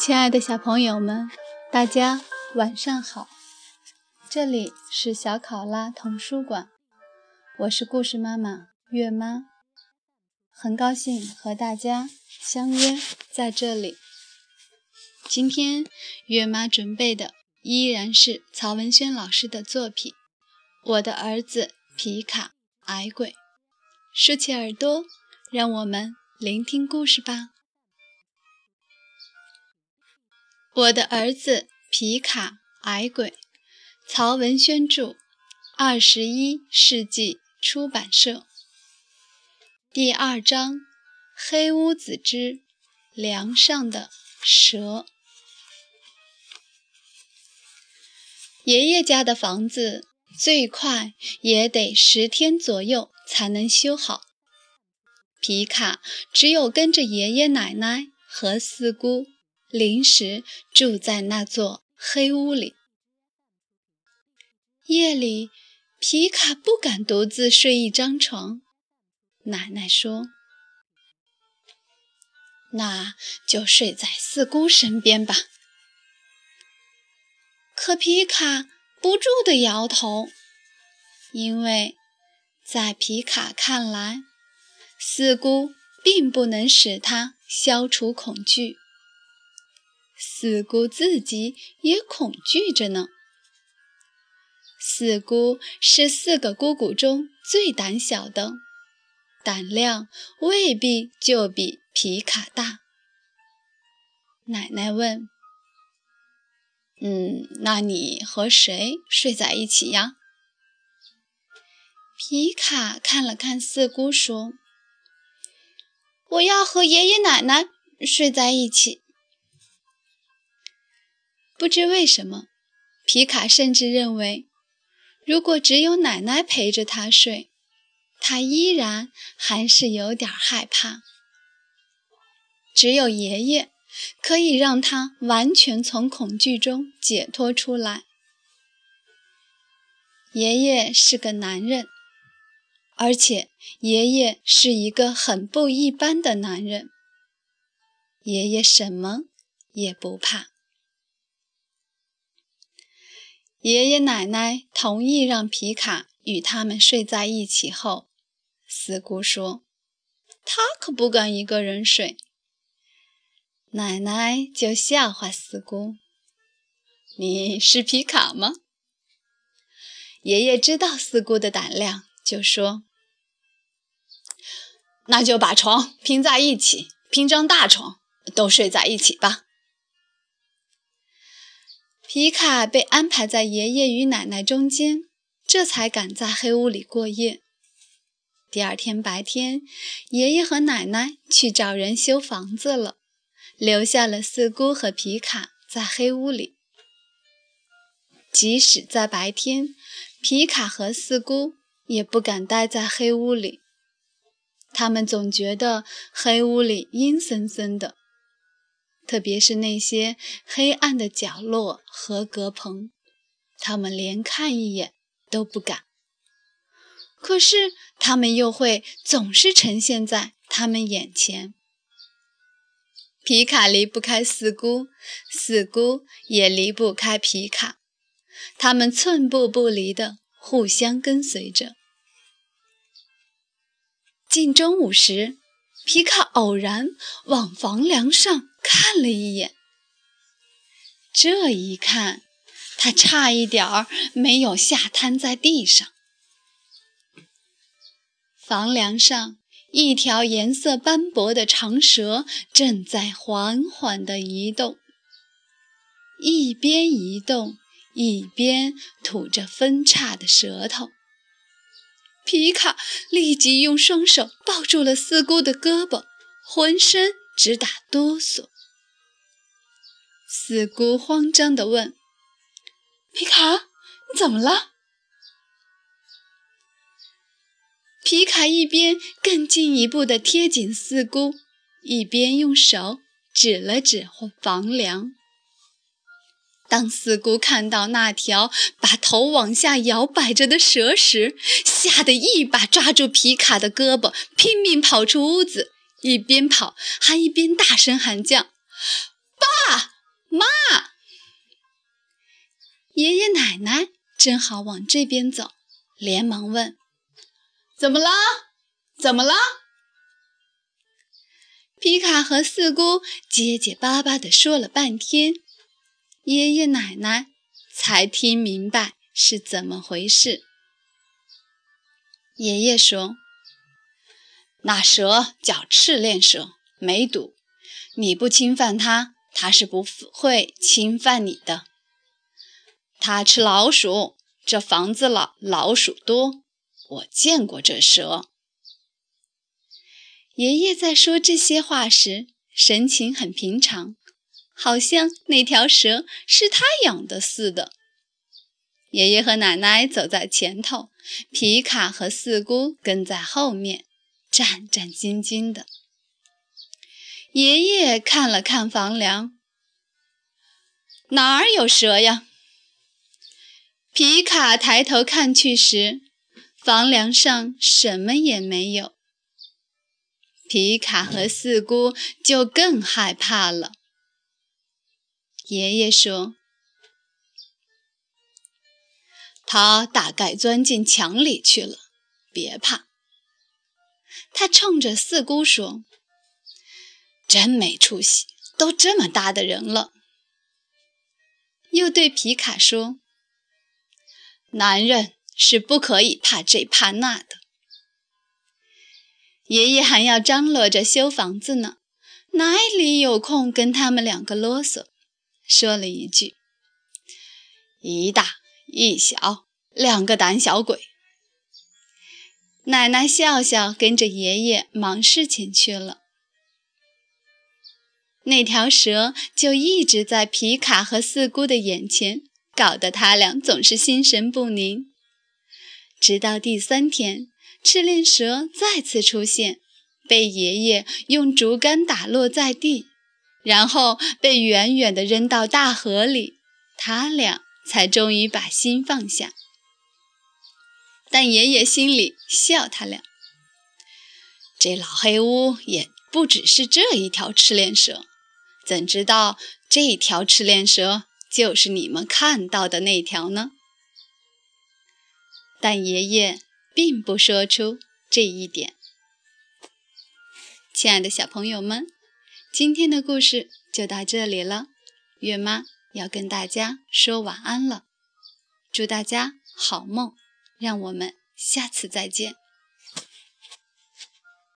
亲爱的小朋友们，大家晚上好！这里是小考拉童书馆，我是故事妈妈月妈，很高兴和大家相约在这里。今天月妈准备的依然是曹文轩老师的作品《我的儿子皮卡矮鬼》，竖起耳朵，让我们聆听故事吧。我的儿子皮卡矮鬼，曹文轩著，二十一世纪出版社。第二章：黑屋子之梁上的蛇。爷爷家的房子最快也得十天左右才能修好。皮卡只有跟着爷爷奶奶和四姑。临时住在那座黑屋里。夜里，皮卡不敢独自睡一张床。奶奶说：“那就睡在四姑身边吧。”可皮卡不住地摇头，因为在皮卡看来，四姑并不能使他消除恐惧。四姑自己也恐惧着呢。四姑是四个姑姑中最胆小的，胆量未必就比皮卡大。奶奶问：“嗯，那你和谁睡在一起呀？”皮卡看了看四姑，说：“我要和爷爷奶奶睡在一起。”不知为什么，皮卡甚至认为，如果只有奶奶陪着他睡，他依然还是有点害怕。只有爷爷可以让他完全从恐惧中解脱出来。爷爷是个男人，而且爷爷是一个很不一般的男人。爷爷什么也不怕。爷爷奶奶同意让皮卡与他们睡在一起后，四姑说：“他可不敢一个人睡。”奶奶就笑话四姑：“你是皮卡吗？”爷爷知道四姑的胆量，就说：“那就把床拼在一起，拼张大床，都睡在一起吧。”皮卡被安排在爷爷与奶奶中间，这才敢在黑屋里过夜。第二天白天，爷爷和奶奶去找人修房子了，留下了四姑和皮卡在黑屋里。即使在白天，皮卡和四姑也不敢待在黑屋里，他们总觉得黑屋里阴森森的。特别是那些黑暗的角落和隔棚，他们连看一眼都不敢。可是，他们又会总是呈现在他们眼前。皮卡离不开四姑，四姑也离不开皮卡，他们寸步不离地互相跟随着。近中午时，皮卡偶然往房梁上。看了一眼，这一看，他差一点儿没有吓瘫在地上。房梁上，一条颜色斑驳的长蛇正在缓缓地移动，一边移动一边吐着分叉的舌头。皮卡立即用双手抱住了四姑的胳膊，浑身。直打哆嗦，四姑慌张地问：“皮卡，你怎么了？”皮卡一边更进一步地贴紧四姑，一边用手指了指房梁。当四姑看到那条把头往下摇摆着的蛇时，吓得一把抓住皮卡的胳膊，拼命跑出屋子。一边跑还一边大声喊叫：“爸，妈！爷爷奶奶正好往这边走，连忙问：“怎么了？怎么了？”皮卡和四姑结结巴巴地说了半天，爷爷奶奶才听明白是怎么回事。爷爷说：“那蛇叫赤练蛇，没毒，你不侵犯它，它是不会侵犯你的。它吃老鼠，这房子老老鼠多，我见过这蛇。”爷爷在说这些话时，神情很平常，好像那条蛇是他养的似的。爷爷和奶奶走在前头，皮卡和四姑跟在后面，战战兢兢的。爷爷看了看房梁，哪儿有蛇呀？皮卡抬头看去时，房梁上什么也没有。皮卡和四姑就更害怕了。爷爷说：“他大概钻进墙里去了，别怕。”他冲着四姑说：“真没出息，都这么大的人了。”又对皮卡说：“男人是不可以怕这怕那的。”爷爷还要张罗着修房子呢，哪里有空跟他们两个啰嗦？说了一句：“一大一小，两个胆小鬼。”奶奶笑笑，跟着爷爷忙事情去了。那条蛇就一直在皮卡和四姑的眼前，搞得他俩总是心神不宁。直到第三天。赤练蛇再次出现，被爷爷用竹竿打落在地，然后被远远地扔到大河里，他俩才终于把心放下。但爷爷心里笑他俩：这老黑屋也不只是这一条赤练蛇，怎知道这条赤练蛇就是你们看到的那条呢？但爷爷。并不说出这一点。亲爱的小朋友们，今天的故事就到这里了。月妈要跟大家说晚安了，祝大家好梦，让我们下次再见。